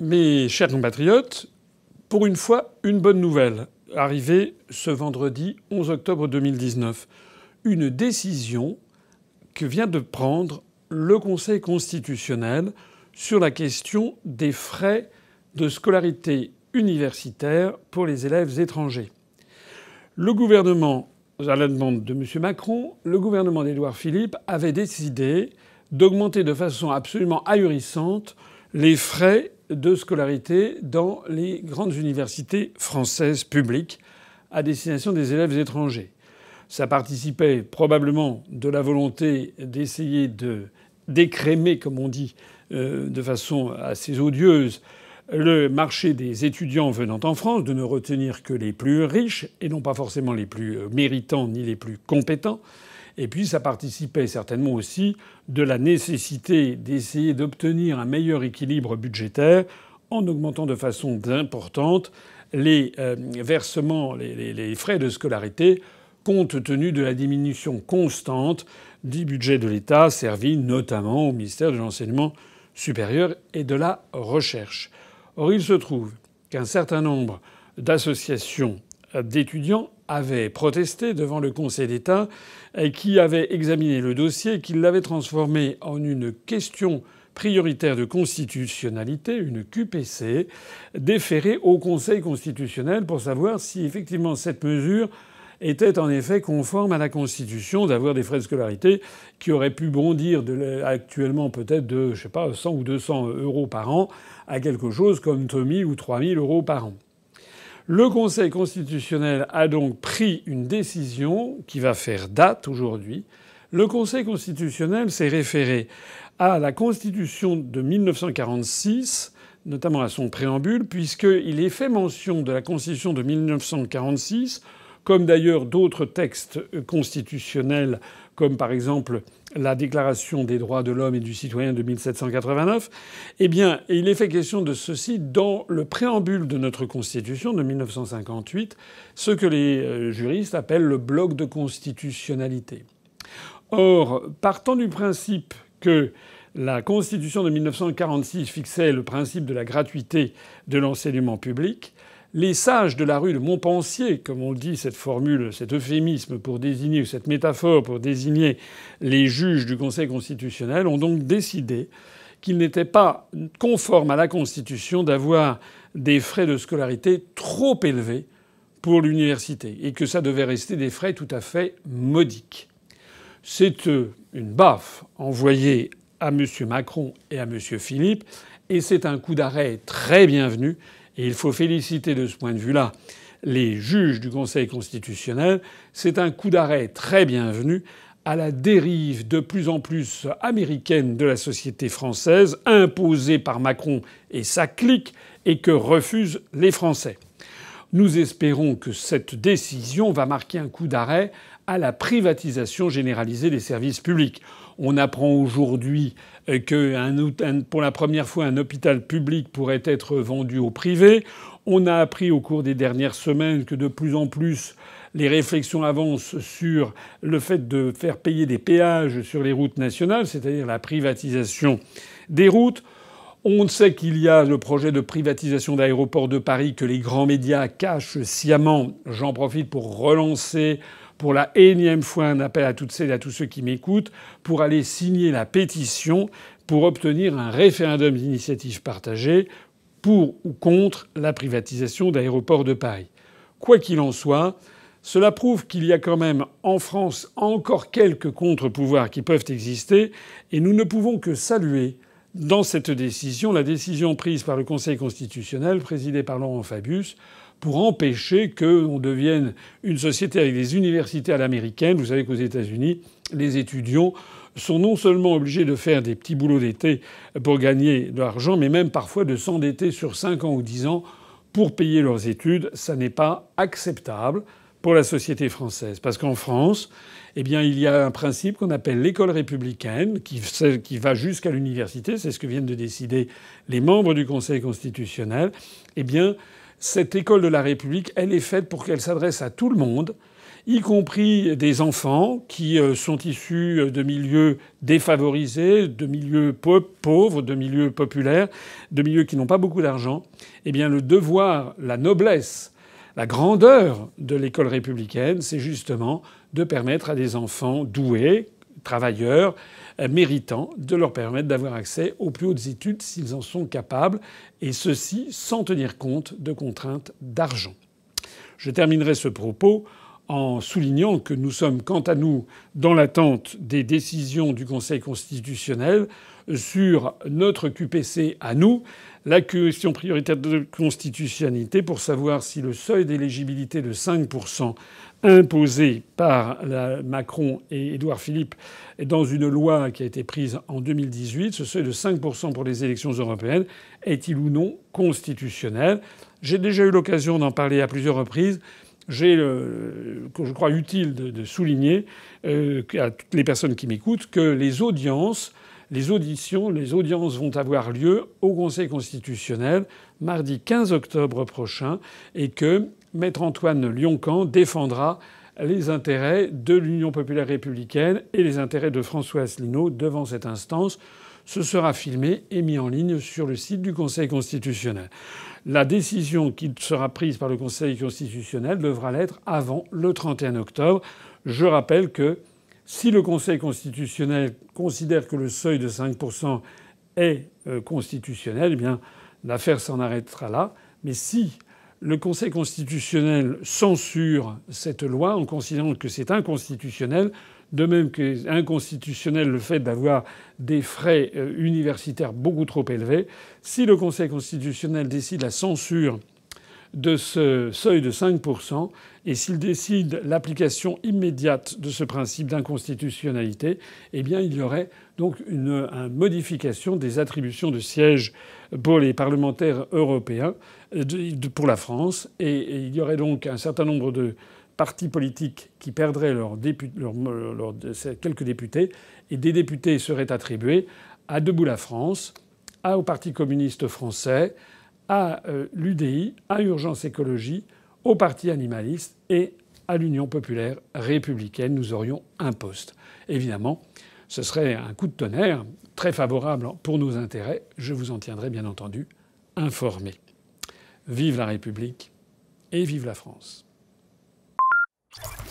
Mes chers compatriotes, pour une fois, une bonne nouvelle arrivée ce vendredi 11 octobre 2019. Une décision que vient de prendre le Conseil constitutionnel sur la question des frais de scolarité universitaire pour les élèves étrangers. Le gouvernement, à la demande de M. Macron, le gouvernement d'Édouard Philippe avait décidé d'augmenter de façon absolument ahurissante les frais de scolarité dans les grandes universités françaises publiques à destination des élèves étrangers. Ça participait probablement de la volonté d'essayer de décrémer, comme on dit, euh, de façon assez odieuse, le marché des étudiants venant en France, de ne retenir que les plus riches et non pas forcément les plus méritants ni les plus compétents. Et puis ça participait certainement aussi de la nécessité d'essayer d'obtenir un meilleur équilibre budgétaire en augmentant de façon importante les euh, versements, les, frais de scolarité, compte tenu de la diminution constante du budget de l'État, servi notamment au ministère de l'enseignement supérieur et de la recherche. Or, il se trouve qu'un certain nombre d'associations d'étudiants avaient protesté devant le Conseil d'État qui avait examiné le dossier, qui l'avait transformé en une question prioritaire de constitutionnalité, une QPC, déférée au Conseil constitutionnel pour savoir si effectivement cette mesure était en effet conforme à la Constitution d'avoir des frais de scolarité qui auraient pu bondir actuellement peut-être de, je sais pas, 100 ou 200 euros par an à quelque chose comme 2000 ou 3000 euros par an. Le Conseil constitutionnel a donc pris une décision qui va faire date aujourd'hui. Le Conseil constitutionnel s'est référé à la Constitution de 1946, notamment à son préambule, puisqu'il est fait mention de la Constitution de 1946, comme d'ailleurs d'autres textes constitutionnels comme par exemple la Déclaration des droits de l'homme et du citoyen de 1789, eh bien, il est fait question de ceci dans le préambule de notre Constitution de 1958, ce que les euh, juristes appellent le bloc de constitutionnalité. Or, partant du principe que la Constitution de 1946 fixait le principe de la gratuité de l'enseignement public, les sages de la rue de Montpensier, comme on dit, cette formule, cet euphémisme pour désigner, ou cette métaphore pour désigner les juges du Conseil constitutionnel, ont donc décidé qu'il n'était pas conforme à la Constitution d'avoir des frais de scolarité trop élevés pour l'université et que ça devait rester des frais tout à fait modiques. C'est euh, une baffe envoyée à M. Macron et à M. Philippe et c'est un coup d'arrêt très bienvenu et il faut féliciter de ce point de vue-là les juges du Conseil constitutionnel. C'est un coup d'arrêt très bienvenu à la dérive de plus en plus américaine de la société française, imposée par Macron et sa clique, et que refusent les Français. Nous espérons que cette décision va marquer un coup d'arrêt à la privatisation généralisée des services publics. On apprend aujourd'hui euh, que pour la première fois un hôpital public pourrait être vendu au privé. On a appris au cours des dernières semaines que de plus en plus les réflexions avancent sur le fait de faire payer des péages sur les routes nationales, c'est-à-dire la privatisation des routes. On sait qu'il y a le projet de privatisation d'aéroports de Paris que les grands médias cachent sciemment. J'en profite pour relancer pour la énième fois un appel à toutes celles et à tous ceux qui m'écoutent pour aller signer la pétition pour obtenir un référendum d'initiative partagée pour ou contre la privatisation d'aéroports de Paris. Quoi qu'il en soit, cela prouve qu'il y a quand même en France encore quelques contre-pouvoirs qui peuvent exister et nous ne pouvons que saluer dans cette décision la décision prise par le Conseil constitutionnel présidé par Laurent Fabius pour empêcher qu'on devienne une société avec des universités à l'américaine. Vous savez qu'aux États-Unis, les étudiants sont non seulement obligés de faire des petits boulots d'été pour gagner de l'argent, mais même parfois de s'endetter sur 5 ans ou 10 ans pour payer leurs études. Ça n'est pas acceptable pour la société française. Parce qu'en France, eh bien, il y a un principe qu'on appelle l'école républicaine, qui, va jusqu'à l'université. C'est ce que viennent de décider les membres du Conseil constitutionnel. Eh bien, cette école de la République, elle est faite pour qu'elle s'adresse à tout le monde y compris des enfants qui euh, sont issus de milieux défavorisés, de milieux pauvres, de milieux populaires, de milieux qui n'ont pas beaucoup d'argent, eh bien le devoir, la noblesse, la grandeur de l'école républicaine, c'est justement de permettre à des enfants doués, travailleurs, euh, méritants, de leur permettre d'avoir accès aux plus hautes études s'ils en sont capables, et ceci sans tenir compte de contraintes d'argent. Je terminerai ce propos en soulignant que nous sommes, quant à nous, dans l'attente des décisions du Conseil constitutionnel sur notre QPC à nous, la question prioritaire de constitutionnalité pour savoir si le seuil d'éligibilité de 5% imposé par Macron et Édouard Philippe dans une loi qui a été prise en 2018, ce seuil de 5% pour les élections européennes, est-il ou non constitutionnel? J'ai déjà eu l'occasion d'en parler à plusieurs reprises je crois utile de, souligner euh, à toutes les personnes qui m'écoutent que les audiences, les auditions, les audiences vont avoir lieu au Conseil constitutionnel mardi 15 octobre prochain et que Maître Antoine Lioncan défendra les intérêts de l'Union populaire républicaine et les intérêts de François Asselineau devant cette instance. Ce sera filmé et mis en ligne sur le site du Conseil constitutionnel. La décision qui sera prise par le Conseil constitutionnel devra l'être avant le 31 octobre. Je rappelle que si le Conseil constitutionnel considère que le seuil de 5% est euh, constitutionnel, eh bien l'affaire s'en arrêtera là. Mais si le Conseil constitutionnel censure cette loi en considérant que c'est inconstitutionnel, de même que inconstitutionnel le fait d'avoir des frais euh, universitaires beaucoup trop élevés. Si le Conseil constitutionnel décide la censure de ce seuil de 5%, et s'il décide l'application immédiate de ce principe d'inconstitutionnalité, eh bien il y aurait donc une, modification des attributions de sièges pour les parlementaires européens pour la France, et il y aurait donc un certain nombre de partis politiques qui perdraient leurs, quelques députés et des députés seraient attribués à Debout la France, au Parti communiste français, à euh, l'UDI, à Urgence Écologie, au Parti animaliste et à l'Union populaire républicaine. Nous aurions un poste. Évidemment, ce serait un coup de tonnerre très favorable pour nos intérêts. Je vous en tiendrai bien entendu informé. Vive la République et vive la France. you